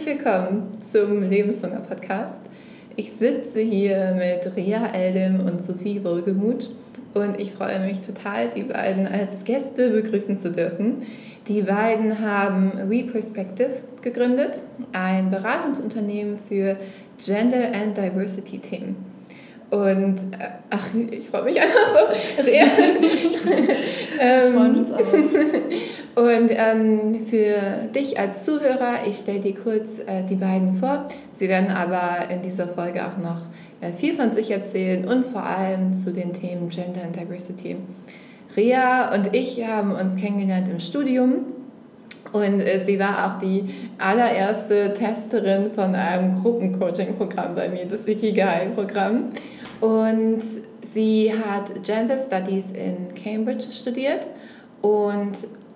Herzlich willkommen zum Lebenshunger Podcast. Ich sitze hier mit Ria Eldem und Sophie Wohlgemuth und ich freue mich total, die beiden als Gäste begrüßen zu dürfen. Die beiden haben WePerspective gegründet, ein Beratungsunternehmen für Gender and Diversity Themen. Und äh, ach, ich freue mich einfach so. Ria. ähm, freuen uns auch. Und ähm, für dich als Zuhörer, ich stelle dir kurz äh, die beiden vor. Sie werden aber in dieser Folge auch noch äh, viel von sich erzählen und vor allem zu den Themen Gender and Diversity. Ria und ich haben uns kennengelernt im Studium und äh, sie war auch die allererste Testerin von einem Gruppencoaching-Programm bei mir, das Ikigai-Programm. Und sie hat Gender Studies in Cambridge studiert und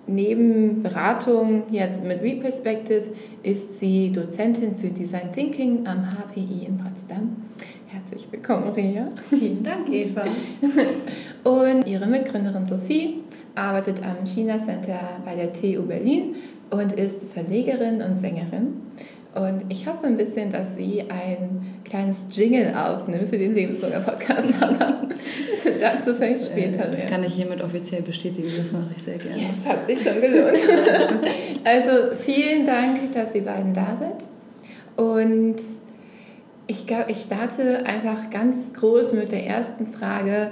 neben Beratung jetzt mit Reperspective ist sie Dozentin für Design Thinking am HPI in Potsdam. Herzlich willkommen, Ria. Vielen Dank, Eva. Und ihre Mitgründerin Sophie arbeitet am China Center bei der TU Berlin und ist Verlegerin und Sängerin. Und ich hoffe ein bisschen, dass sie ein kleines Jingle aufnimmt für den Lebenshunger Podcast. Aber dazu fängt das, später. Äh, das kann ich hiermit offiziell bestätigen, das mache ich sehr gerne. Es yes, hat sich schon gelohnt. also vielen Dank, dass ihr beiden da seid. Und ich glaube, ich starte einfach ganz groß mit der ersten Frage.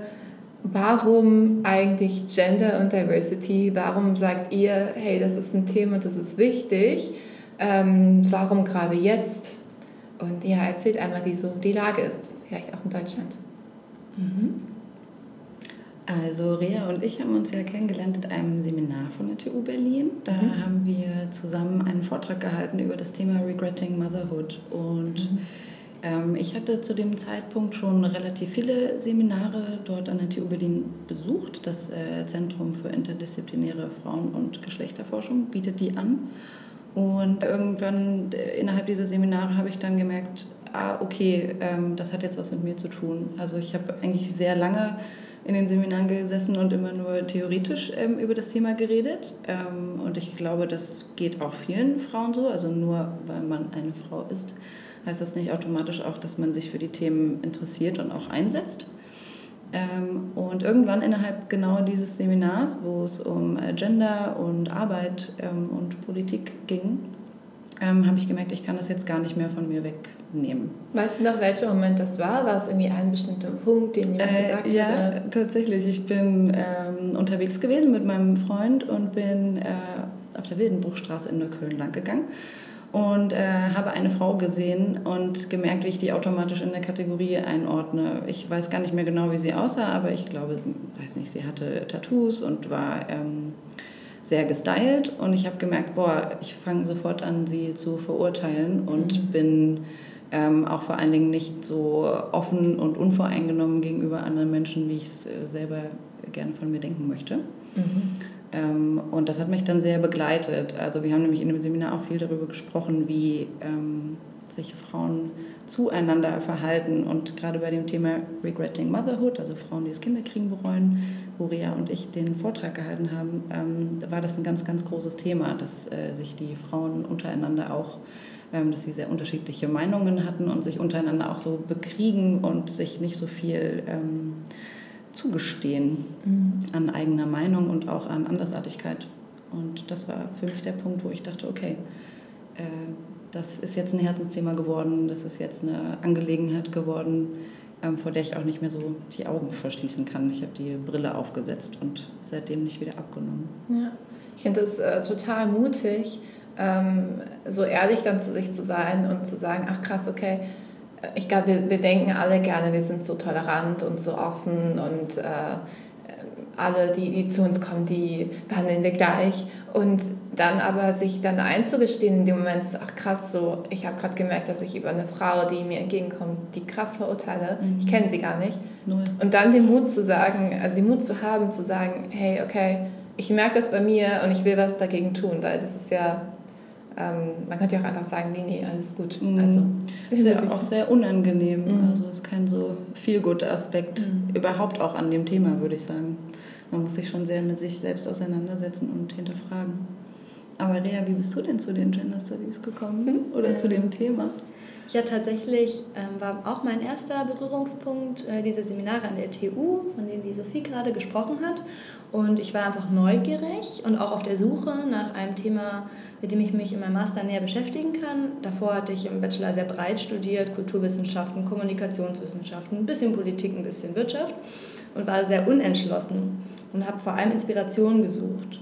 Warum eigentlich Gender und Diversity? Warum sagt ihr, hey, das ist ein Thema, das ist wichtig? Ähm, warum gerade jetzt? Und ja, erzählt einmal, wie so die Lage ist, vielleicht auch in Deutschland. Mhm. Also Rea und ich haben uns ja kennengelernt in einem Seminar von der TU Berlin. Da mhm. haben wir zusammen einen Vortrag gehalten über das Thema Regretting Motherhood. Und mhm. ähm, ich hatte zu dem Zeitpunkt schon relativ viele Seminare dort an der TU Berlin besucht. Das äh, Zentrum für interdisziplinäre Frauen- und Geschlechterforschung bietet die an. Und irgendwann äh, innerhalb dieser Seminare habe ich dann gemerkt, ah, okay, ähm, das hat jetzt was mit mir zu tun. Also ich habe eigentlich sehr lange in den Seminaren gesessen und immer nur theoretisch ähm, über das Thema geredet. Ähm, und ich glaube, das geht auch vielen Frauen so. Also nur weil man eine Frau ist, heißt das nicht automatisch auch, dass man sich für die Themen interessiert und auch einsetzt. Ähm, und irgendwann innerhalb genau dieses Seminars, wo es um äh, Gender und Arbeit ähm, und Politik ging, ähm, habe ich gemerkt, ich kann das jetzt gar nicht mehr von mir wegnehmen. Weißt du noch, welcher Moment das war? War es irgendwie ein bestimmter Punkt, den jemand äh, gesagt hat? Ja, tatsächlich. Ich bin ähm, unterwegs gewesen mit meinem Freund und bin äh, auf der Wildenbruchstraße in Neukölln lang gegangen und äh, habe eine Frau gesehen und gemerkt, wie ich die automatisch in der Kategorie einordne. Ich weiß gar nicht mehr genau, wie sie aussah, aber ich glaube, weiß nicht, sie hatte Tattoos und war ähm, sehr gestylt und ich habe gemerkt, boah, ich fange sofort an, sie zu verurteilen und mhm. bin ähm, auch vor allen Dingen nicht so offen und unvoreingenommen gegenüber anderen Menschen, wie ich es äh, selber gerne von mir denken möchte. Mhm. Ähm, und das hat mich dann sehr begleitet. Also wir haben nämlich in dem Seminar auch viel darüber gesprochen, wie ähm, sich Frauen zueinander verhalten. Und gerade bei dem Thema Regretting Motherhood, also Frauen, die das Kinderkriegen bereuen, wo Ria und ich den Vortrag gehalten haben, ähm, war das ein ganz, ganz großes Thema, dass äh, sich die Frauen untereinander auch ähm, dass sie sehr unterschiedliche Meinungen hatten und sich untereinander auch so bekriegen und sich nicht so viel ähm, zugestehen mhm. an eigener Meinung und auch an Andersartigkeit. Und das war für mich der Punkt, wo ich dachte, okay, äh, das ist jetzt ein Herzensthema geworden, das ist jetzt eine Angelegenheit geworden, ähm, vor der ich auch nicht mehr so die Augen verschließen kann. Ich habe die Brille aufgesetzt und seitdem nicht wieder abgenommen. Ja, ich finde das äh, total mutig, ähm, so ehrlich dann zu sich zu sein und zu sagen, ach krass, okay, ich glaube, wir, wir denken alle gerne, wir sind so tolerant und so offen und äh, alle, die, die zu uns kommen, die behandeln wir gleich. Und dann aber sich dann einzugestehen in dem Moment, so, ach krass, so, ich habe gerade gemerkt, dass ich über eine Frau, die mir entgegenkommt, die krass verurteile, mhm. ich kenne sie gar nicht. Null. Und dann den Mut zu sagen, also den Mut zu haben, zu sagen, hey, okay, ich merke das bei mir und ich will was dagegen tun, weil das ist ja ähm, man könnte ja auch einfach sagen, nee, nee, alles gut. Mhm. Also, ist ja auch sehr unangenehm. Mhm. Also ist kein so viel guter Aspekt mhm. überhaupt auch an dem Thema, würde ich sagen. Man muss sich schon sehr mit sich selbst auseinandersetzen und hinterfragen. Aber Rea, wie bist du denn zu den Gender Studies gekommen oder ja. zu dem Thema? Ja, tatsächlich ähm, war auch mein erster Berührungspunkt äh, diese Seminare an der TU, von denen die Sophie gerade gesprochen hat. Und ich war einfach neugierig und auch auf der Suche nach einem Thema, mit dem ich mich in meinem Master näher beschäftigen kann. Davor hatte ich im Bachelor sehr breit studiert, Kulturwissenschaften, Kommunikationswissenschaften, ein bisschen Politik, ein bisschen Wirtschaft und war sehr unentschlossen und habe vor allem Inspirationen gesucht.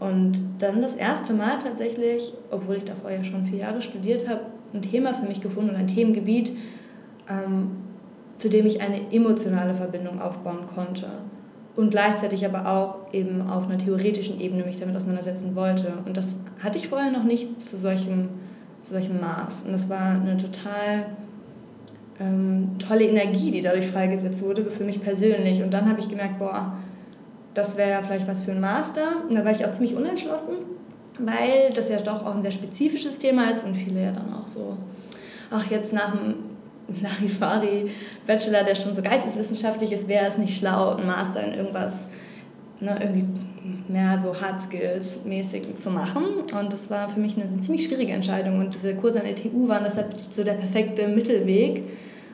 Und dann das erste Mal tatsächlich, obwohl ich davor ja schon vier Jahre studiert habe, ein Thema für mich gefunden und ein Themengebiet, ähm, zu dem ich eine emotionale Verbindung aufbauen konnte. Und gleichzeitig aber auch eben auf einer theoretischen Ebene mich damit auseinandersetzen wollte. Und das hatte ich vorher noch nicht zu solchem, zu solchem Maß. Und das war eine total ähm, tolle Energie, die dadurch freigesetzt wurde, so für mich persönlich. Und dann habe ich gemerkt, boah, das wäre ja vielleicht was für ein Master. Und da war ich auch ziemlich unentschlossen, weil das ja doch auch ein sehr spezifisches Thema ist und viele ja dann auch so, ach, jetzt nach dem Larifari Bachelor, der schon so geisteswissenschaftlich ist, wäre es nicht schlau, ein Master in irgendwas, ne, irgendwie mehr so Hard Skills mäßig zu machen. Und das war für mich eine, eine ziemlich schwierige Entscheidung. Und diese Kurse an der TU waren deshalb so der perfekte Mittelweg,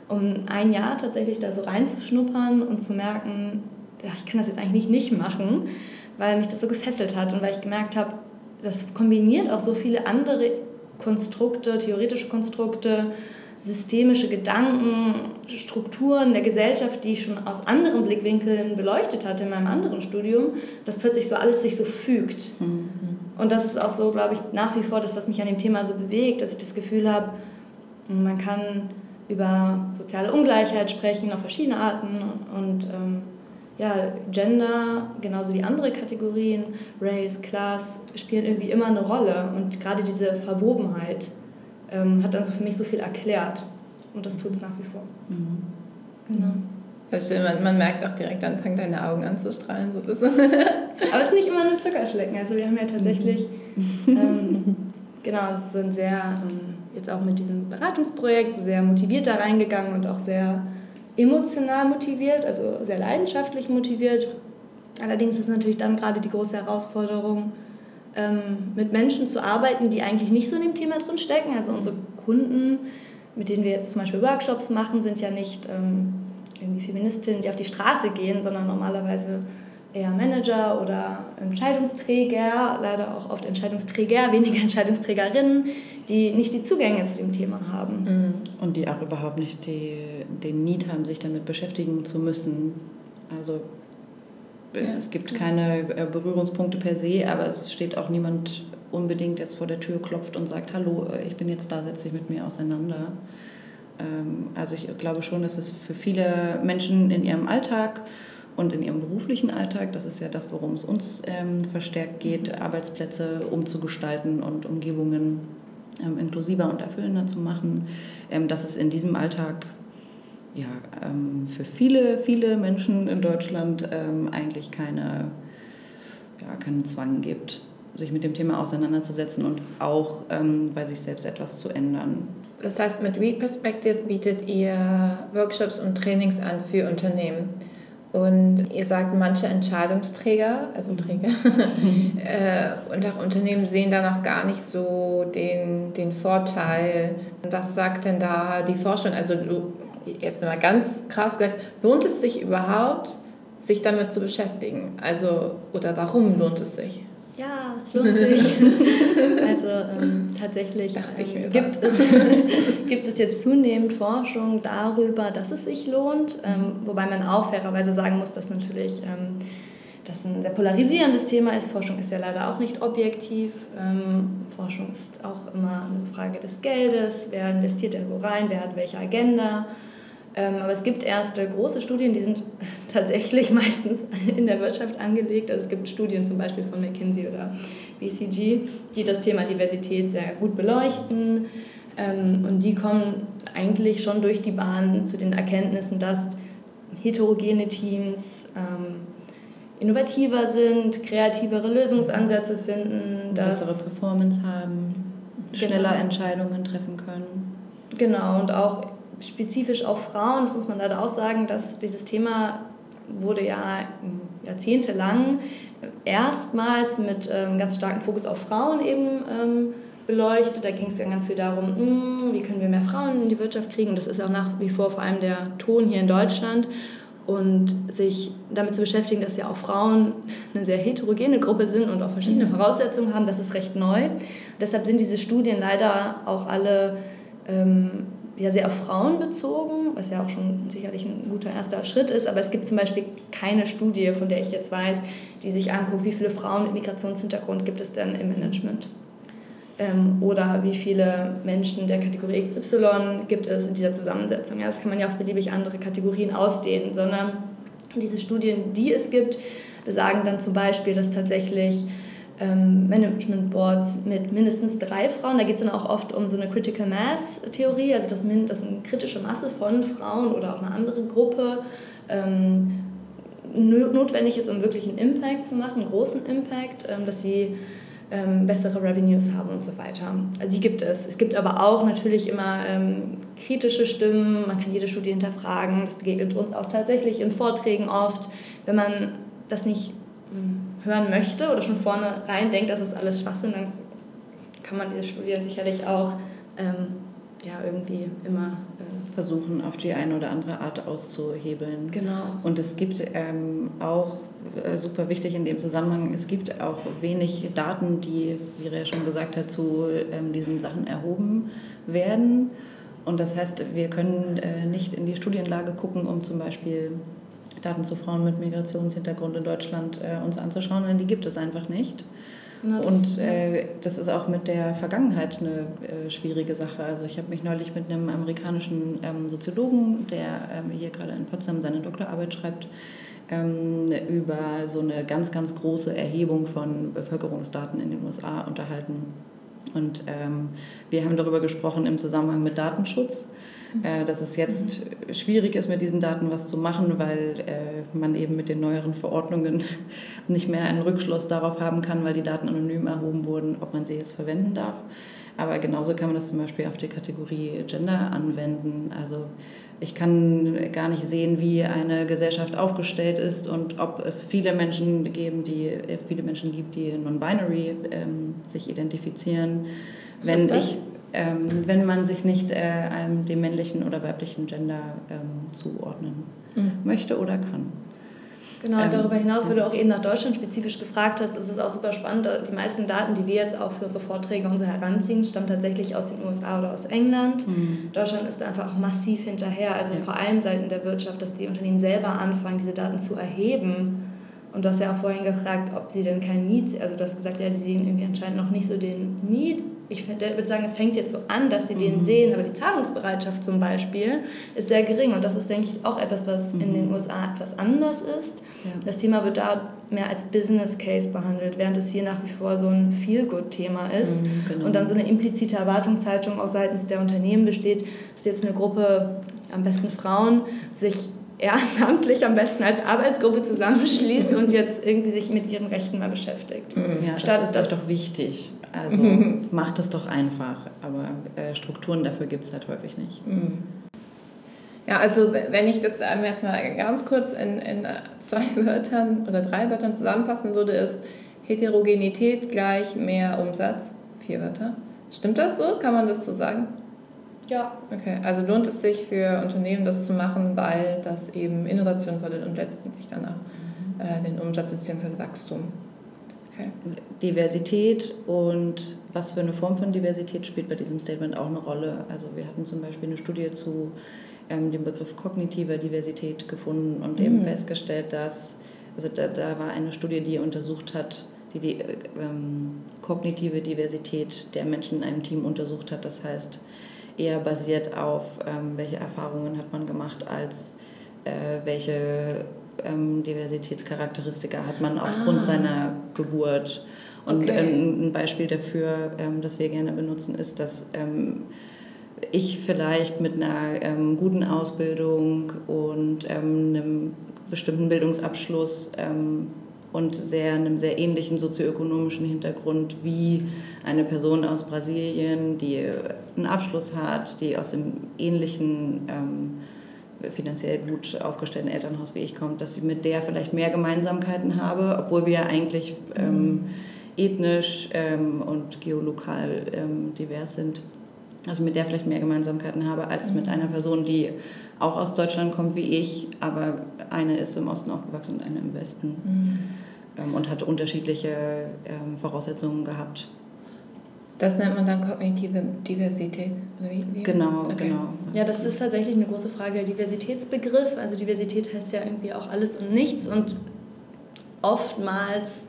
um ein Jahr tatsächlich da so reinzuschnuppern und zu merken, ja, ich kann das jetzt eigentlich nicht machen, weil mich das so gefesselt hat und weil ich gemerkt habe, das kombiniert auch so viele andere Konstrukte, theoretische Konstrukte, systemische Gedanken, Strukturen der Gesellschaft, die ich schon aus anderen Blickwinkeln beleuchtet hatte in meinem anderen Studium, dass plötzlich so alles sich so fügt. Mhm. Und das ist auch so, glaube ich, nach wie vor das, was mich an dem Thema so bewegt, dass ich das Gefühl habe, man kann über soziale Ungleichheit sprechen auf verschiedene Arten und ähm, ja, Gender, genauso wie andere Kategorien, Race, Class, spielen irgendwie immer eine Rolle. Und gerade diese Verwobenheit ähm, hat dann so für mich so viel erklärt. Und das tut es nach wie vor. Mhm. Genau. Ja, Man, man, merkt auch direkt, dann fangen deine Augen an zu strahlen. So Aber es ist nicht immer nur Zuckerschlecken. Also wir haben ja tatsächlich, mhm. ähm, genau, es sind sehr, ähm, jetzt auch mit diesem Beratungsprojekt, so sehr motiviert da reingegangen und auch sehr emotional motiviert, also sehr leidenschaftlich motiviert. Allerdings ist natürlich dann gerade die große Herausforderung, ähm, mit Menschen zu arbeiten, die eigentlich nicht so in dem Thema drin stecken. Also unsere Kunden, mit denen wir jetzt zum Beispiel Workshops machen, sind ja nicht ähm, irgendwie Feministinnen, die auf die Straße gehen, sondern normalerweise eher Manager oder Entscheidungsträger, leider auch oft Entscheidungsträger, weniger Entscheidungsträgerinnen, die nicht die Zugänge zu dem Thema haben. Mhm. Und die auch überhaupt nicht die, den Need haben, sich damit beschäftigen zu müssen. Also. Es gibt keine äh, Berührungspunkte per se, aber es steht auch niemand unbedingt jetzt vor der Tür, klopft und sagt, hallo, äh, ich bin jetzt da, setze dich mit mir auseinander. Ähm, also ich glaube schon, dass es für viele Menschen in ihrem Alltag und in ihrem beruflichen Alltag, das ist ja das, worum es uns ähm, verstärkt geht, Arbeitsplätze umzugestalten und Umgebungen ähm, inklusiver und erfüllender zu machen, dass es in diesem Alltag ja, ähm, für viele, viele Menschen in Deutschland ähm, eigentlich keine, ja, keinen Zwang gibt, sich mit dem Thema auseinanderzusetzen und auch ähm, bei sich selbst etwas zu ändern. Das heißt, mit Reperspective bietet ihr Workshops und Trainings an für Unternehmen. Und ihr sagt, manche Entscheidungsträger, also Träger, äh, und auch Unternehmen sehen da noch gar nicht so den, den Vorteil. Was sagt denn da die Forschung? Also jetzt mal ganz krass gesagt, lohnt es sich überhaupt, sich damit zu beschäftigen? Also, oder warum lohnt es sich? Ja, es lohnt sich. also ähm, tatsächlich ähm, gibt, es, gibt es jetzt zunehmend Forschung darüber, dass es sich lohnt, ähm, wobei man auch fairerweise sagen muss, dass natürlich ähm, das ein sehr polarisierendes Thema ist. Forschung ist ja leider auch nicht objektiv. Ähm, Forschung ist auch immer eine Frage des Geldes. Wer investiert denn wo rein? Wer hat welche Agenda? Ähm, aber es gibt erste große Studien, die sind tatsächlich meistens in der Wirtschaft angelegt. Also es gibt Studien zum Beispiel von McKinsey oder BCG, die das Thema Diversität sehr gut beleuchten. Ähm, und die kommen eigentlich schon durch die Bahn zu den Erkenntnissen, dass heterogene Teams ähm, innovativer sind, kreativere Lösungsansätze finden, bessere Performance haben, schneller genau. Entscheidungen treffen können. Genau, und auch spezifisch auf Frauen, das muss man leider auch sagen, dass dieses Thema wurde ja jahrzehntelang erstmals mit ähm, ganz starkem Fokus auf Frauen eben ähm, beleuchtet. Da ging es dann ganz viel darum, mh, hm, wie können wir mehr Frauen in die Wirtschaft kriegen. Und das ist auch nach wie vor vor allem der Ton hier in Deutschland. Und sich damit zu beschäftigen, dass ja auch Frauen eine sehr heterogene Gruppe sind und auch verschiedene mhm. Voraussetzungen haben, das ist recht neu. deshalb sind diese Studien leider auch alle ähm, ja, sehr auf Frauen bezogen, was ja auch schon sicherlich ein guter erster Schritt ist. Aber es gibt zum Beispiel keine Studie, von der ich jetzt weiß, die sich anguckt, wie viele Frauen mit Migrationshintergrund gibt es denn im Management ähm, oder wie viele Menschen der Kategorie XY gibt es in dieser Zusammensetzung. Ja, das kann man ja auf beliebig andere Kategorien ausdehnen, sondern diese Studien, die es gibt, besagen dann zum Beispiel, dass tatsächlich ähm, Management Boards mit mindestens drei Frauen, da geht es dann auch oft um so eine Critical Mass Theorie, also dass, dass eine kritische Masse von Frauen oder auch eine andere Gruppe ähm, notwendig ist, um wirklich einen Impact zu machen, einen großen Impact, ähm, dass sie ähm, bessere Revenues haben und so weiter. Also die gibt es. Es gibt aber auch natürlich immer ähm, kritische Stimmen, man kann jede Studie hinterfragen, das begegnet uns auch tatsächlich in Vorträgen oft. Wenn man das nicht hören möchte oder schon vorne rein denkt, das ist alles Schwachsinn, dann kann man diese Studien sicherlich auch ähm, ja, irgendwie immer äh versuchen, auf die eine oder andere Art auszuhebeln. Genau. Und es gibt ähm, auch, äh, super wichtig in dem Zusammenhang, es gibt auch wenig Daten, die, wie Rea schon gesagt hat, zu ähm, diesen Sachen erhoben werden. Und das heißt, wir können äh, nicht in die Studienlage gucken, um zum Beispiel Daten zu Frauen mit Migrationshintergrund in Deutschland äh, uns anzuschauen, denn die gibt es einfach nicht. Na, und äh, das ist auch mit der Vergangenheit eine äh, schwierige Sache. Also ich habe mich neulich mit einem amerikanischen ähm, Soziologen, der ähm, hier gerade in Potsdam seine Doktorarbeit schreibt, ähm, über so eine ganz, ganz große Erhebung von Bevölkerungsdaten in den USA unterhalten. Und ähm, wir haben darüber gesprochen im Zusammenhang mit Datenschutz äh, dass es jetzt schwierig ist, mit diesen Daten was zu machen, weil äh, man eben mit den neueren Verordnungen nicht mehr einen Rückschluss darauf haben kann, weil die Daten anonym erhoben wurden, ob man sie jetzt verwenden darf. Aber genauso kann man das zum Beispiel auf die Kategorie Gender anwenden. Also ich kann gar nicht sehen, wie eine Gesellschaft aufgestellt ist und ob es viele Menschen geben, die äh, viele Menschen gibt, die non-binary ähm, sich identifizieren. Was Wenn ich ähm, wenn man sich nicht äh, einem, dem männlichen oder weiblichen Gender ähm, zuordnen mhm. möchte oder kann. Genau, ähm, darüber hinaus, weil du auch eben nach Deutschland spezifisch gefragt hast, ist es auch super spannend. Die meisten Daten, die wir jetzt auch für unsere Vorträge und so heranziehen, stammen tatsächlich aus den USA oder aus England. Mhm. Deutschland ist einfach auch massiv hinterher, also ja. vor allem seitens der Wirtschaft, dass die Unternehmen selber anfangen, diese Daten zu erheben. Und du hast ja auch vorhin gefragt, ob sie denn kein Need, also du hast gesagt, ja, sie sehen irgendwie anscheinend noch nicht so den Need ich würde sagen, es fängt jetzt so an, dass sie den mhm. sehen, aber die Zahlungsbereitschaft zum Beispiel ist sehr gering und das ist, denke ich, auch etwas, was mhm. in den USA etwas anders ist. Ja. Das Thema wird da mehr als Business Case behandelt, während es hier nach wie vor so ein Feel-Good-Thema ist mhm, genau. und dann so eine implizite Erwartungshaltung auch seitens der Unternehmen besteht, dass jetzt eine Gruppe, am besten Frauen, sich ehrenamtlich am besten als Arbeitsgruppe zusammenschließt und jetzt irgendwie sich mit ihren Rechten mal beschäftigt. Mhm. Ja, Statt das ist doch wichtig. Also macht es doch einfach. Aber äh, Strukturen dafür gibt es halt häufig nicht. Mhm. Ja, also wenn ich das jetzt mal ganz kurz in, in zwei Wörtern oder drei Wörtern zusammenfassen würde, ist Heterogenität gleich mehr Umsatz. Vier Wörter. Stimmt das so? Kann man das so sagen? Ja. Okay, also lohnt es sich für Unternehmen, das zu machen, weil das eben Innovation fördert und letztendlich dann auch äh, den Umsatz bzw. Wachstum. Okay. Diversität und was für eine Form von Diversität spielt bei diesem Statement auch eine Rolle. Also wir hatten zum Beispiel eine Studie zu ähm, dem Begriff kognitiver Diversität gefunden und mhm. eben festgestellt, dass, also da, da war eine Studie, die untersucht hat, die die ähm, kognitive Diversität der Menschen in einem Team untersucht hat. Das heißt, eher basiert auf, ähm, welche Erfahrungen hat man gemacht, als äh, welche ähm, Diversitätscharakteristika hat man aufgrund ah. seiner Geburt. Und okay. ähm, ein Beispiel dafür, ähm, das wir gerne benutzen, ist, dass ähm, ich vielleicht mit einer ähm, guten Ausbildung und einem bestimmten Bildungsabschluss und sehr, einem sehr ähnlichen sozioökonomischen Hintergrund wie eine Person aus Brasilien, die einen Abschluss hat, die aus dem ähnlichen ähm, finanziell gut aufgestellten Elternhaus wie ich kommt, dass ich mit der vielleicht mehr Gemeinsamkeiten habe, obwohl wir eigentlich ähm, ethnisch ähm, und geolokal ähm, divers sind. Also mit der vielleicht mehr Gemeinsamkeiten habe als mit einer Person, die auch aus Deutschland kommt wie ich, aber eine ist im Osten aufgewachsen und eine im Westen mhm. Ähm, und hat unterschiedliche ähm, Voraussetzungen gehabt. Das nennt man dann kognitive Diversität. Genau, okay. genau. Ja, das ist tatsächlich eine große Frage, der Diversitätsbegriff. Also Diversität heißt ja irgendwie auch alles und nichts und oftmals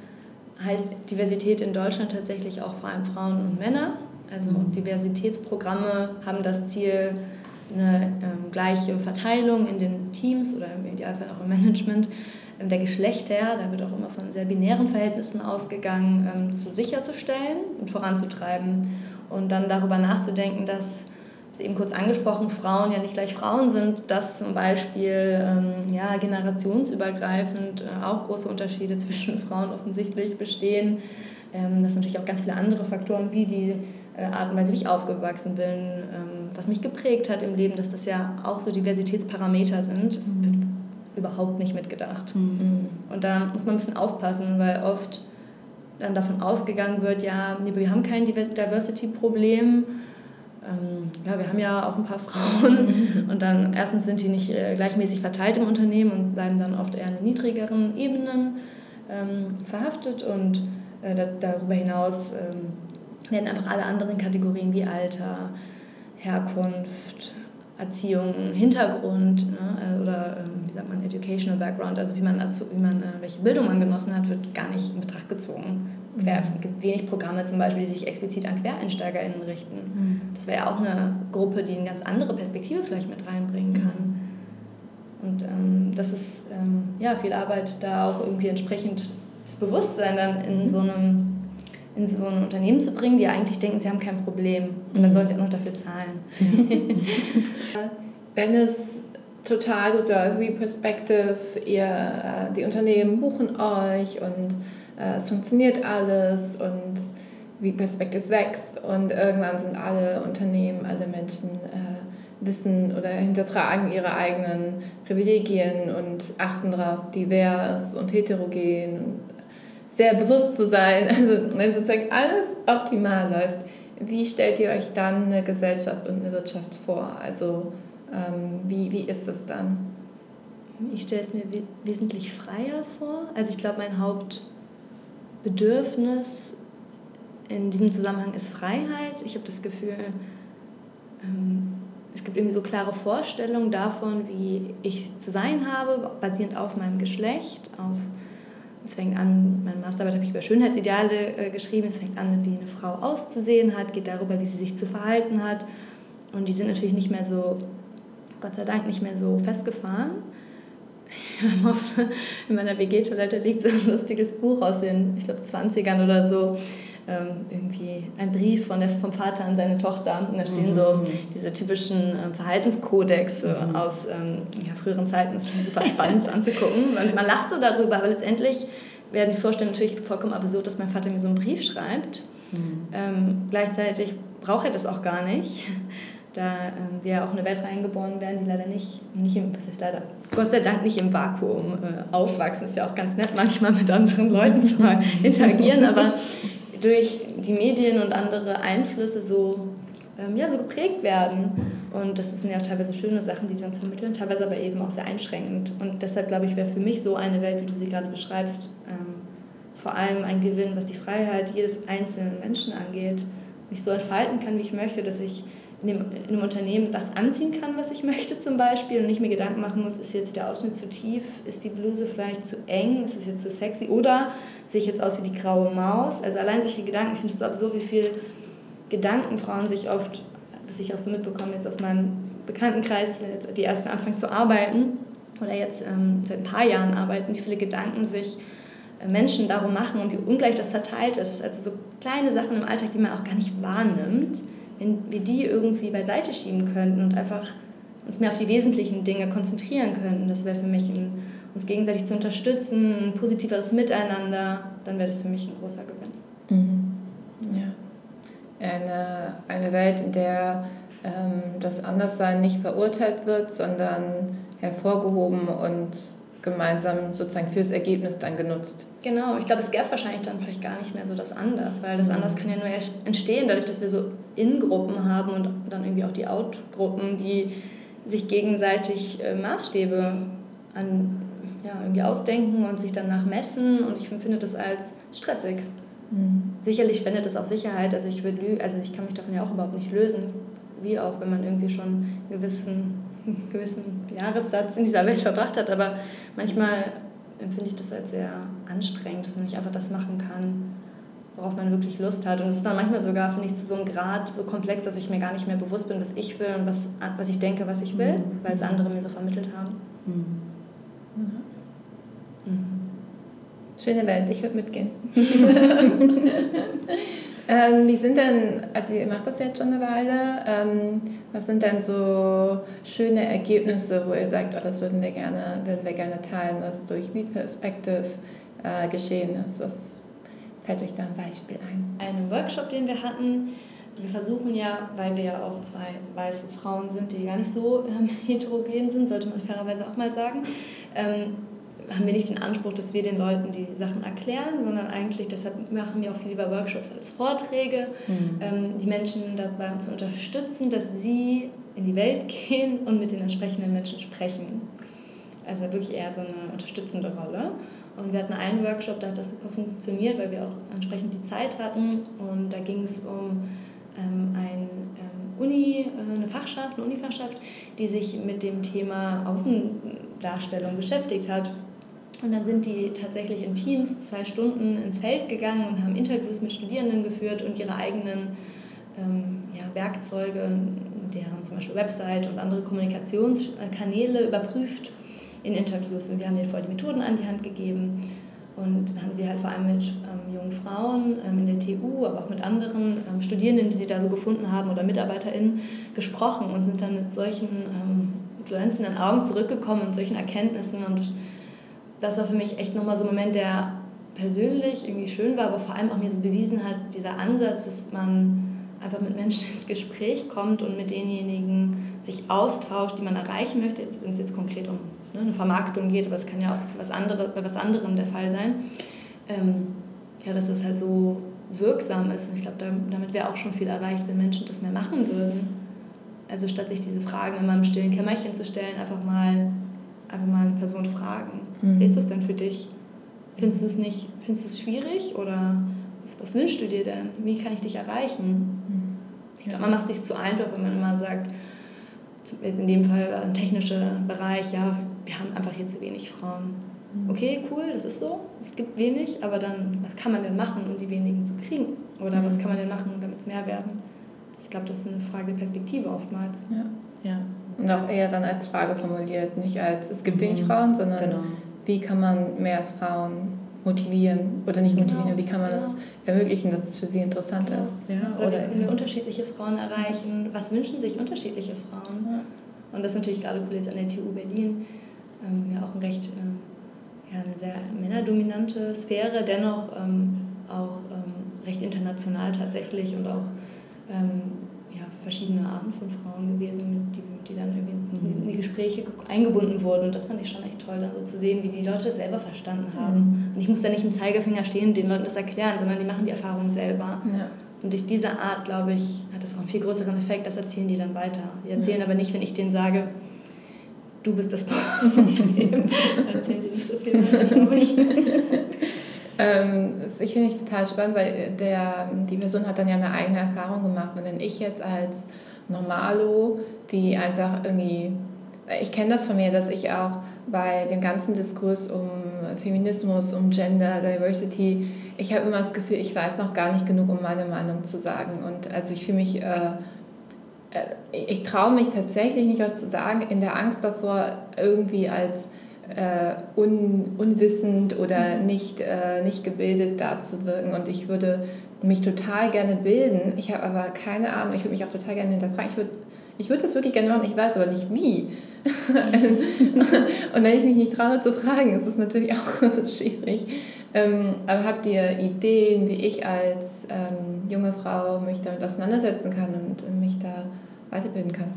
heißt Diversität in Deutschland tatsächlich auch vor allem Frauen und Männer. Also mhm. Diversitätsprogramme haben das Ziel, eine ähm, gleiche Verteilung in den Teams oder im Idealfall auch im Management der Geschlechter, da wird auch immer von sehr binären Verhältnissen ausgegangen, ähm, zu sicherzustellen und voranzutreiben. Und dann darüber nachzudenken, dass, Sie eben kurz angesprochen, Frauen ja nicht gleich Frauen sind, dass zum Beispiel ähm, ja, generationsübergreifend äh, auch große Unterschiede zwischen Frauen offensichtlich bestehen. Ähm, dass natürlich auch ganz viele andere Faktoren wie die äh, Art und Weise, wie ich aufgewachsen bin, ähm, was mich geprägt hat im Leben, dass das ja auch so Diversitätsparameter sind. Das wird überhaupt nicht mitgedacht. Mhm. Und da muss man ein bisschen aufpassen, weil oft dann davon ausgegangen wird, ja, wir haben kein Diversity-Problem. Ähm, ja, wir haben ja auch ein paar Frauen mhm. und dann erstens sind die nicht äh, gleichmäßig verteilt im Unternehmen und bleiben dann oft eher in niedrigeren Ebenen ähm, verhaftet und äh, da, darüber hinaus ähm, werden einfach alle anderen Kategorien wie Alter, Herkunft, Erziehung, Hintergrund ne, äh, oder ähm, wie sagt man, Educational Background, also wie man, wie man äh, welche Bildung man genossen hat, wird gar nicht in Betracht gezogen. Quer, es gibt wenig Programme zum Beispiel, die sich explizit an QuereinsteigerInnen richten. Mhm. Das wäre ja auch eine Gruppe, die eine ganz andere Perspektive vielleicht mit reinbringen kann. Und ähm, das ist ähm, ja viel Arbeit, da auch irgendwie entsprechend das Bewusstsein dann in so einem in so ein Unternehmen zu bringen, die eigentlich denken, sie haben kein Problem und dann mhm. sollt ihr auch noch dafür zahlen. Wenn es total gut läuft, wie Perspective, ihr, äh, die Unternehmen buchen euch und äh, es funktioniert alles und wie Perspective wächst und irgendwann sind alle Unternehmen, alle Menschen äh, wissen oder hinterfragen ihre eigenen Privilegien und achten darauf, divers und heterogen sehr bewusst zu sein. Also wenn sozusagen alles optimal läuft, wie stellt ihr euch dann eine Gesellschaft und eine Wirtschaft vor? Also ähm, wie, wie ist es dann? Ich stelle es mir wesentlich freier vor. Also ich glaube, mein Hauptbedürfnis in diesem Zusammenhang ist Freiheit. Ich habe das Gefühl, ähm, es gibt irgendwie so klare Vorstellungen davon, wie ich zu sein habe, basierend auf meinem Geschlecht, auf es fängt an, meine Masterarbeit habe ich über Schönheitsideale äh, geschrieben, es fängt an, wie eine Frau auszusehen hat, geht darüber, wie sie sich zu verhalten hat. Und die sind natürlich nicht mehr so, Gott sei Dank, nicht mehr so festgefahren. In meiner WG-Toilette liegt so ein lustiges Buch aus den, ich glaube, 20ern oder so ähm, irgendwie ein Brief von der, vom Vater an seine Tochter und da stehen mhm. so diese typischen ähm, Verhaltenskodex mhm. aus ähm, ja, früheren Zeiten. Das ist super spannend anzugucken. Man, man lacht so darüber, aber letztendlich werden die Vorstellungen natürlich vollkommen absurd, dass mein Vater mir so einen Brief schreibt. Mhm. Ähm, gleichzeitig braucht er das auch gar nicht da ähm, wir auch in eine Welt reingeboren werden, die leider nicht, nicht im, was heißt leider, Gott sei Dank nicht im Vakuum äh, aufwachsen. Ist ja auch ganz nett, manchmal mit anderen Leuten zu interagieren, aber durch die Medien und andere Einflüsse so, ähm, ja, so geprägt werden. Und das sind ja auch teilweise schöne Sachen, die die uns vermitteln, teilweise aber eben auch sehr einschränkend. Und deshalb glaube ich, wäre für mich so eine Welt, wie du sie gerade beschreibst, ähm, vor allem ein Gewinn, was die Freiheit jedes einzelnen Menschen angeht. Mich so entfalten kann, wie ich möchte, dass ich in, einem Unternehmen das anziehen kann, was ich möchte zum Beispiel und nicht mir Gedanken machen muss, ist jetzt der Ausschnitt zu tief, ist die Bluse vielleicht zu eng, ist es jetzt zu sexy oder sehe ich jetzt aus wie die graue Maus. Also allein solche Gedanken, ich finde es so absurd, wie viel Gedanken Frauen sich oft, was ich auch so mitbekomme jetzt aus meinem Bekanntenkreis, die ersten anfangen zu arbeiten oder jetzt ähm, seit ein paar Jahren arbeiten, wie viele Gedanken sich äh, Menschen darum machen und wie ungleich das verteilt ist. Also so kleine Sachen im Alltag, die man auch gar nicht wahrnimmt wenn wir die irgendwie beiseite schieben könnten und einfach uns mehr auf die wesentlichen Dinge konzentrieren könnten, das wäre für mich ein, uns gegenseitig zu unterstützen, ein positiveres Miteinander, dann wäre das für mich ein großer Gewinn. Mhm. Ja. Eine, eine Welt, in der ähm, das Anderssein nicht verurteilt wird, sondern hervorgehoben und gemeinsam sozusagen fürs Ergebnis dann genutzt. Genau, ich glaube, es gäbe wahrscheinlich dann vielleicht gar nicht mehr so das Anders, weil das Anders kann ja nur entstehen, dadurch, dass wir so In-Gruppen haben und dann irgendwie auch die Out-Gruppen, die sich gegenseitig äh, Maßstäbe an, ja, irgendwie ausdenken und sich danach messen und ich empfinde das als stressig. Mhm. Sicherlich spendet es auch Sicherheit, also ich, würde, also ich kann mich davon ja auch überhaupt nicht lösen, wie auch wenn man irgendwie schon einen gewissen, einen gewissen Jahressatz in dieser Welt verbracht hat, aber manchmal empfinde ich das als sehr anstrengend, dass man nicht einfach das machen kann, worauf man wirklich Lust hat. Und es ist dann manchmal sogar, finde ich, zu so einem Grad so komplex, dass ich mir gar nicht mehr bewusst bin, was ich will und was, was ich denke, was ich will, mhm. weil es andere mir so vermittelt haben. Mhm. Mhm. Schöne Welt, ich würde mitgehen. ähm, wie sind denn, also ihr macht das jetzt schon eine Weile, ähm, was sind denn so schöne Ergebnisse, wo ihr sagt, oh, das würden wir gerne, würden wir gerne teilen, was durch V-Perspective äh, geschehen ist? Was fällt euch da ein Beispiel ein? Einen Workshop, den wir hatten, wir versuchen ja, weil wir ja auch zwei weiße Frauen sind, die gar nicht so ähm, heterogen sind, sollte man fairerweise auch mal sagen, ähm, haben wir nicht den Anspruch, dass wir den Leuten die Sachen erklären, sondern eigentlich, deshalb machen wir auch viel lieber Workshops als Vorträge, mhm. ähm, die Menschen dabei zu unterstützen, dass sie in die Welt gehen und mit den entsprechenden Menschen sprechen. Also wirklich eher so eine unterstützende Rolle. Und wir hatten einen Workshop, da hat das super funktioniert, weil wir auch entsprechend die Zeit hatten. Und da ging es um ähm, ein ähm, Uni, äh, eine Fachschaft, eine Unifachschaft, die sich mit dem Thema Außendarstellung beschäftigt hat. Und dann sind die tatsächlich in Teams zwei Stunden ins Feld gegangen und haben Interviews mit Studierenden geführt und ihre eigenen ähm, ja, Werkzeuge, deren zum Beispiel Website und andere Kommunikationskanäle überprüft in Interviews. Und wir haben denen vorher die Methoden an die Hand gegeben und dann haben sie halt vor allem mit ähm, jungen Frauen ähm, in der TU, aber auch mit anderen ähm, Studierenden, die sie da so gefunden haben oder MitarbeiterInnen gesprochen und sind dann mit solchen ähm, glänzenden Augen zurückgekommen und solchen Erkenntnissen und das war für mich echt nochmal so ein Moment, der persönlich irgendwie schön war, aber vor allem auch mir so bewiesen hat, dieser Ansatz, dass man einfach mit Menschen ins Gespräch kommt und mit denjenigen sich austauscht, die man erreichen möchte, wenn es jetzt konkret um ne, eine Vermarktung geht, aber es kann ja auch was andere, bei was anderem der Fall sein, ähm, ja, dass das halt so wirksam ist. Und ich glaube, damit wäre auch schon viel erreicht, wenn Menschen das mehr machen würden. Also statt sich diese Fragen immer im stillen Kämmerchen zu stellen, einfach mal, einfach mal eine Person fragen Mhm. Wie ist das denn für dich? Findest du es nicht, findest du es schwierig oder was, was, wünschst du dir denn? Wie kann ich dich erreichen? Mhm. Ich glaube, man macht es sich zu einfach, wenn man immer sagt, jetzt in dem Fall ein technischer Bereich, ja, wir haben einfach hier zu wenig Frauen. Mhm. Okay, cool, das ist so. Es gibt wenig, aber dann, was kann man denn machen, um die wenigen zu kriegen? Oder mhm. was kann man denn machen, damit es mehr werden? Ich glaube, das ist eine Frage der Perspektive oftmals. Ja. ja. Und auch eher dann als Frage formuliert, nicht als es gibt wenig mhm. Frauen, sondern genau wie kann man mehr Frauen motivieren oder nicht motivieren, genau, wie kann man genau. das ermöglichen, dass es für sie interessant genau. ist. Ja, oder, oder wie können wir unterschiedliche Frauen erreichen? Was wünschen sich unterschiedliche Frauen? Ja. Und das ist natürlich gerade cool jetzt an der TU Berlin, ähm, ja auch ein recht, äh, ja, eine sehr männerdominante Sphäre, dennoch ähm, auch ähm, recht international tatsächlich und auch ähm, ja, verschiedene Arten von Frauen gewesen, die, die dann irgendwie in die Gespräche eingebunden wurden. Und das fand ich schon echt toll, dann so zu sehen, wie die Leute das selber verstanden haben. Mhm. Und ich muss da nicht im Zeigefinger stehen und den Leuten das erklären, sondern die machen die Erfahrung selber. Ja. Und durch diese Art, glaube ich, hat das auch einen viel größeren Effekt. Das erzählen die dann weiter. Die erzählen ja. aber nicht, wenn ich denen sage, du bist das Problem. dann erzählen sie nicht so viel weiter, glaube ich. Ähm, ich finde ich total spannend, weil der, die Person hat dann ja eine eigene Erfahrung gemacht. Und wenn ich jetzt als Normalo, die einfach irgendwie, ich kenne das von mir, dass ich auch bei dem ganzen Diskurs um Feminismus, um Gender, Diversity, ich habe immer das Gefühl, ich weiß noch gar nicht genug, um meine Meinung zu sagen. Und also ich fühle mich, äh, äh ich traue mich tatsächlich nicht was zu sagen, in der Angst davor, irgendwie als äh, un, unwissend oder mhm. nicht, äh, nicht gebildet dazuwirken. Und ich würde mich total gerne bilden. Ich habe aber keine Ahnung, ich würde mich auch total gerne hinterfragen. Ich würde ich würd das wirklich gerne machen, ich weiß aber nicht wie. und wenn ich mich nicht traue zu fragen, ist es natürlich auch schwierig. Ähm, aber habt ihr Ideen, wie ich als ähm, junge Frau mich damit auseinandersetzen kann und mich da weiterbilden kann?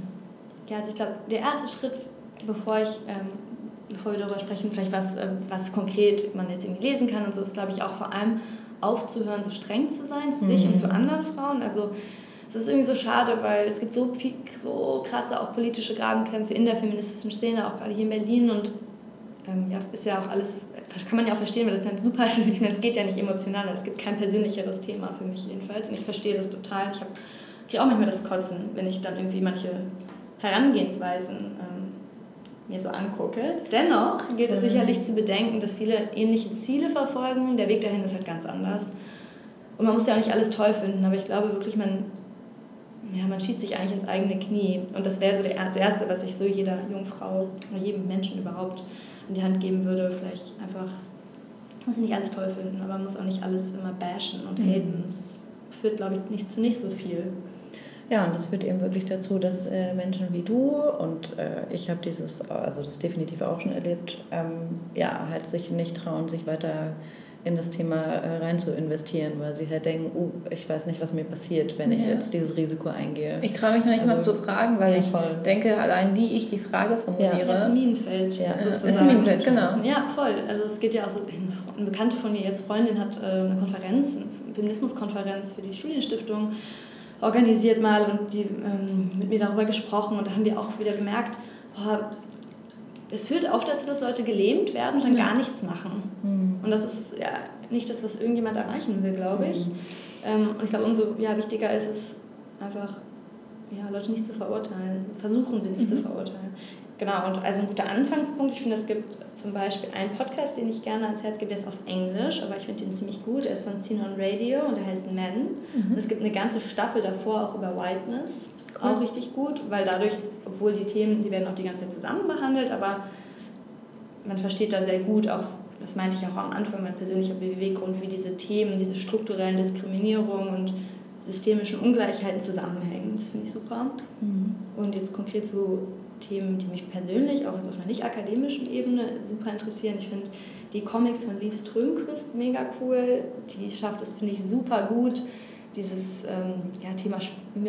Ja, also ich glaube, der erste Schritt bevor ich ähm, bevor wir darüber sprechen, vielleicht was, äh, was konkret man jetzt irgendwie lesen kann und so, ist glaube ich auch vor allem aufzuhören, so streng zu sein zu sich mhm. und zu anderen Frauen. Also es ist irgendwie so schade, weil es gibt so viel, so krasse auch politische Grabenkämpfe in der feministischen Szene, auch gerade hier in Berlin und ähm, ja, ist ja auch alles, kann man ja auch verstehen, weil das ja super ist. Ich meine, es geht ja nicht emotional, es gibt kein persönlicheres Thema für mich jedenfalls und ich verstehe das total. Ich habe kriege auch manchmal das Kotzen, wenn ich dann irgendwie manche Herangehensweisen ähm, mir so angucke. Dennoch gilt es mhm. sicherlich zu bedenken, dass viele ähnliche Ziele verfolgen. Der Weg dahin ist halt ganz anders. Und man muss ja auch nicht alles toll finden, aber ich glaube wirklich, man ja, man schießt sich eigentlich ins eigene Knie. Und das wäre so das Erste, was ich so jeder Jungfrau oder jedem Menschen überhaupt in die Hand geben würde. Vielleicht einfach, muss ich nicht alles toll finden, aber man muss auch nicht alles immer bashen und mhm. haten. Das führt, glaube ich, nicht zu nicht so viel. Ja, und das führt eben wirklich dazu, dass äh, Menschen wie du und äh, ich habe dieses, also das definitiv auch schon erlebt, ähm, ja, halt sich nicht trauen, sich weiter in das Thema äh, rein zu investieren, weil sie halt denken, uh, ich weiß nicht, was mir passiert, wenn ich ja. jetzt dieses Risiko eingehe. Ich traue mich noch nicht also, mal zu fragen, weil ja, ich voll. denke, allein wie ich die Frage formuliere. Ja, das ist ein Minenfeld ja. sozusagen. Ist ein Minenfeld, genau. Ja, voll. Also es geht ja auch so, eine Bekannte von mir, jetzt Freundin, hat äh, eine Konferenz, eine Feminismuskonferenz für die Studienstiftung organisiert mal und die ähm, mit mir darüber gesprochen und da haben wir auch wieder gemerkt, boah, es führt oft dazu, dass Leute gelähmt werden und dann ja. gar nichts machen. Mhm. Und das ist ja nicht das, was irgendjemand erreichen will, glaube ich. Mhm. Ähm, und ich glaube, umso ja, wichtiger ist es einfach, ja, Leute nicht zu verurteilen. Versuchen sie nicht mhm. zu verurteilen. Genau, und also ein guter Anfangspunkt, ich finde, es gibt zum Beispiel einen Podcast, den ich gerne ans Herz gebe, der ist auf Englisch, aber ich finde den ziemlich gut. Er ist von Cinon Radio und der heißt Men. Mhm. Und es gibt eine ganze Staffel davor auch über Whiteness cool. auch richtig gut, weil dadurch, obwohl die Themen, die werden auch die ganze Zeit zusammen behandelt, aber man versteht da sehr gut auch, das meinte ich auch am Anfang, mein persönlicher Beweggrund, wie diese Themen, diese strukturellen Diskriminierungen und systemischen Ungleichheiten zusammenhängen. Das finde ich super. Mhm. Und jetzt konkret zu Themen, die mich persönlich auch jetzt auf einer nicht akademischen Ebene super interessieren. Ich finde die Comics von Liv Strömquist mega cool. Die schafft es, finde ich, super gut, dieses ähm, ja, Thema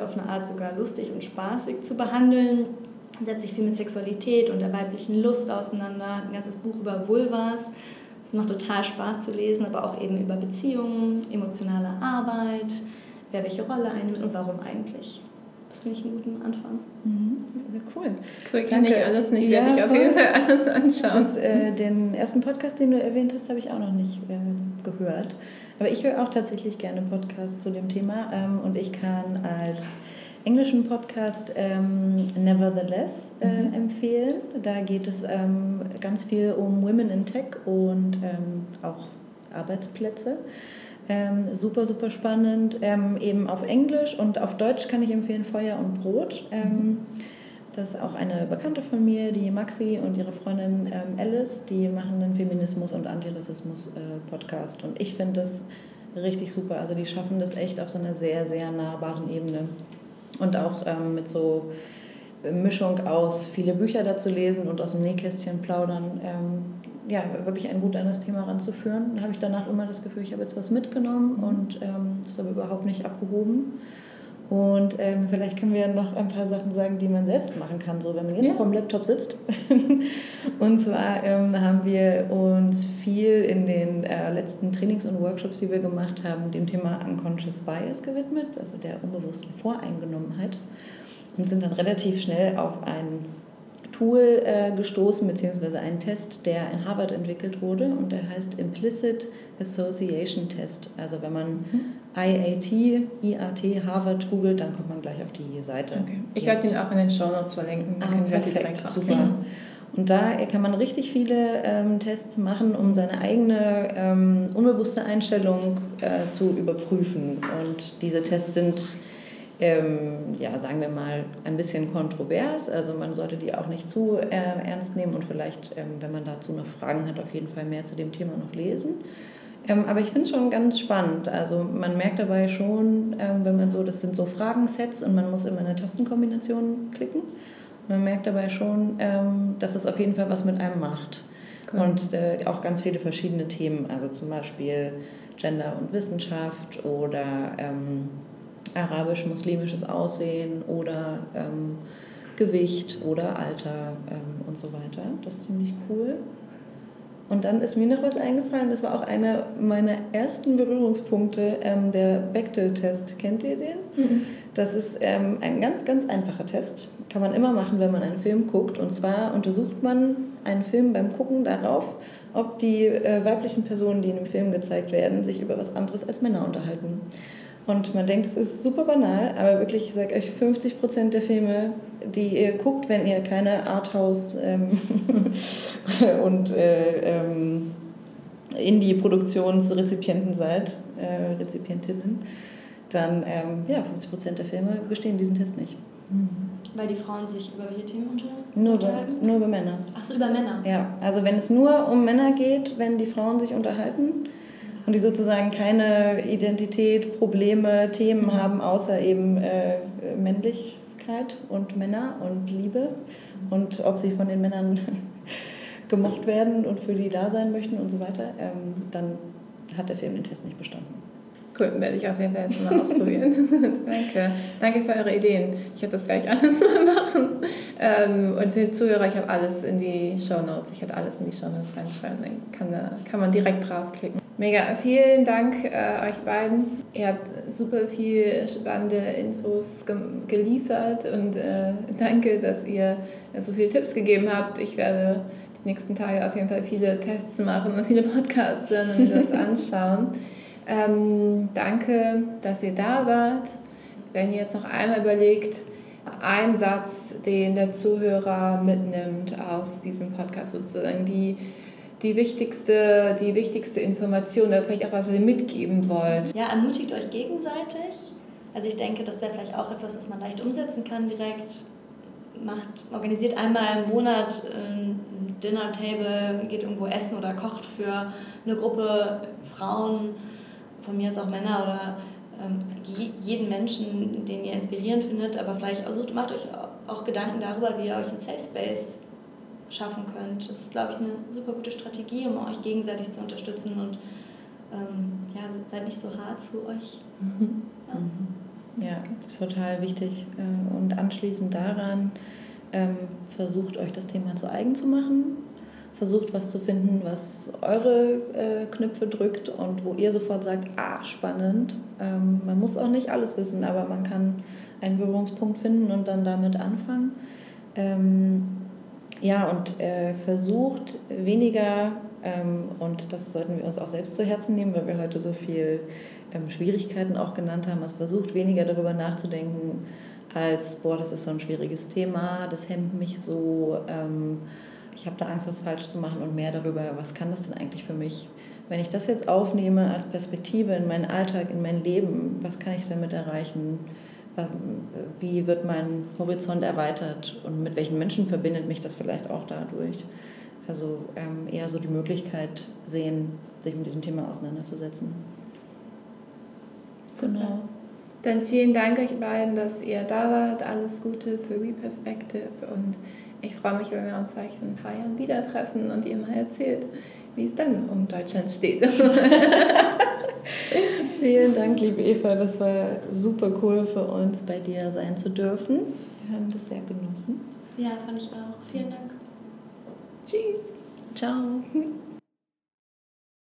auf eine Art sogar lustig und spaßig zu behandeln. Setzt sich viel mit Sexualität und der weiblichen Lust auseinander. Ein ganzes Buch über Vulvas. Es macht total Spaß zu lesen, aber auch eben über Beziehungen, emotionale Arbeit, wer welche Rolle einnimmt und warum eigentlich. Das finde ich einen guten Anfang. Mhm. Ja, cool. Cool, kann ich alles nicht, ja, werde ich auf jeden Fall alles anschauen. Das, äh, den ersten Podcast, den du erwähnt hast, habe ich auch noch nicht äh, gehört. Aber ich höre auch tatsächlich gerne Podcasts zu dem Thema ähm, und ich kann als englischen Podcast ähm, Nevertheless äh, mhm. empfehlen. Da geht es ähm, ganz viel um Women in Tech und ähm, auch Arbeitsplätze. Ähm, super, super spannend. Ähm, eben auf Englisch und auf Deutsch kann ich empfehlen Feuer und Brot. Ähm, mhm. Das ist auch eine Bekannte von mir, die Maxi und ihre Freundin ähm, Alice, die machen einen Feminismus- und Antirassismus-Podcast. Äh, und ich finde das richtig super. Also die schaffen das echt auf so einer sehr, sehr nahbaren Ebene. Und auch ähm, mit so Mischung aus viele Bücher dazu lesen und aus dem Nähkästchen plaudern. Ähm, ja, wirklich ein gut an das Thema ranzuführen. Da habe ich danach immer das Gefühl, ich habe jetzt was mitgenommen und ähm, das ist aber überhaupt nicht abgehoben. Und ähm, vielleicht können wir noch ein paar Sachen sagen, die man selbst machen kann, so wenn man jetzt ja. vorm Laptop sitzt. und zwar ähm, haben wir uns viel in den äh, letzten Trainings und Workshops, die wir gemacht haben, dem Thema Unconscious Bias gewidmet, also der unbewussten Voreingenommenheit. Und sind dann relativ schnell auf ein Tool äh, gestoßen, beziehungsweise einen Test, der in Harvard entwickelt wurde und der heißt Implicit Association Test. Also wenn man mhm. IAT, IAT, Harvard googelt, dann kommt man gleich auf die Seite. Okay. Ich werde ihn auch in den Show Notes verlinken. Ah, perfekt, super. Und da kann man richtig viele ähm, Tests machen, um seine eigene ähm, unbewusste Einstellung äh, zu überprüfen. Und diese Tests sind ähm, ja, sagen wir mal, ein bisschen kontrovers. Also man sollte die auch nicht zu äh, ernst nehmen und vielleicht, ähm, wenn man dazu noch Fragen hat, auf jeden Fall mehr zu dem Thema noch lesen. Ähm, aber ich finde es schon ganz spannend. Also man merkt dabei schon, ähm, wenn man so, das sind so Fragensets und man muss immer eine Tastenkombination klicken. man merkt dabei schon, ähm, dass das auf jeden Fall was mit einem macht. Cool. Und äh, auch ganz viele verschiedene Themen, also zum Beispiel Gender und Wissenschaft oder ähm, arabisch-muslimisches Aussehen oder ähm, Gewicht oder Alter ähm, und so weiter. Das ist ziemlich cool. Und dann ist mir noch was eingefallen, das war auch einer meiner ersten Berührungspunkte, ähm, der Bechtel-Test. Kennt ihr den? Mhm. Das ist ähm, ein ganz, ganz einfacher Test. Kann man immer machen, wenn man einen Film guckt. Und zwar untersucht man einen Film beim Gucken darauf, ob die äh, weiblichen Personen, die in dem Film gezeigt werden, sich über was anderes als Männer unterhalten. Und man denkt, es ist super banal, aber wirklich, ich sage euch, 50 Prozent der Filme, die ihr guckt, wenn ihr keine Arthouse ähm, und äh, ähm, Indie-Produktionsrezipienten seid, äh, Rezipientinnen, dann ähm, ja, 50 Prozent der Filme bestehen diesen Test nicht. Weil die Frauen sich über welche Themen nur unterhalten? Über, nur über Männer. Ach so, über Männer? Ja, also wenn es nur um Männer geht, wenn die Frauen sich unterhalten, und die sozusagen keine Identität, Probleme, Themen mhm. haben, außer eben äh, Männlichkeit und Männer und Liebe und ob sie von den Männern gemocht werden und für die da sein möchten und so weiter, ähm, dann hat der Film den Test nicht bestanden. Cool, werde ich auf jeden Fall jetzt mal ausprobieren. Danke. Danke für eure Ideen. Ich werde das gleich alles mal machen. Ähm, und für die Zuhörer, ich habe alles in die Show Notes. Ich werde alles in die Show Notes reinschreiben. Dann kann, kann man direkt draufklicken. Mega, vielen Dank äh, euch beiden. Ihr habt super viel spannende Infos ge geliefert und äh, danke, dass ihr so viele Tipps gegeben habt. Ich werde die nächsten Tage auf jeden Fall viele Tests machen und viele Podcasts hören und das anschauen. Ähm, danke, dass ihr da wart. Wenn ihr jetzt noch einmal überlegt, ein Satz, den der Zuhörer mitnimmt aus diesem Podcast sozusagen, die die wichtigste, die wichtigste Information oder vielleicht auch was ihr mitgeben wollt? Ja, ermutigt euch gegenseitig. Also ich denke, das wäre vielleicht auch etwas, was man leicht umsetzen kann direkt. Macht, organisiert einmal im Monat ein Dinner Table, geht irgendwo essen oder kocht für eine Gruppe Frauen, von mir aus auch Männer oder ähm, jeden Menschen, den ihr inspirierend findet, aber vielleicht also macht euch auch Gedanken darüber, wie ihr euch ein Safe Space schaffen könnt. Das ist, glaube ich, eine super gute Strategie, um euch gegenseitig zu unterstützen und ähm, ja, seid nicht so hart zu euch. Mhm. Ja. Mhm. ja, das ist total wichtig. Äh, und anschließend daran ähm, versucht euch das Thema zu eigen zu machen. Versucht was zu finden, was eure äh, Knöpfe drückt und wo ihr sofort sagt, ah, spannend. Ähm, man muss auch nicht alles wissen, aber man kann einen Berührungspunkt finden und dann damit anfangen. Ja, und äh, versucht weniger, ähm, und das sollten wir uns auch selbst zu Herzen nehmen, weil wir heute so viel ähm, Schwierigkeiten auch genannt haben, es versucht weniger darüber nachzudenken, als, boah, das ist so ein schwieriges Thema, das hemmt mich so, ähm, ich habe da Angst, was falsch zu machen und mehr darüber, was kann das denn eigentlich für mich? Wenn ich das jetzt aufnehme als Perspektive in meinen Alltag, in mein Leben, was kann ich damit erreichen? Wie wird mein Horizont erweitert und mit welchen Menschen verbindet mich das vielleicht auch dadurch. Also ähm, eher so die Möglichkeit sehen, sich mit diesem Thema auseinanderzusetzen. Genau. Dann vielen Dank euch beiden, dass ihr da wart. Alles Gute für Reperspective und ich freue mich, wenn wir uns vielleicht in ein paar Jahren wieder treffen und ihr mal erzählt, wie es dann um Deutschland steht. Vielen Dank, liebe Eva. Das war super cool für uns, bei dir sein zu dürfen. Wir haben das sehr genossen. Ja, fand ich auch. Vielen Dank. Tschüss. Ciao.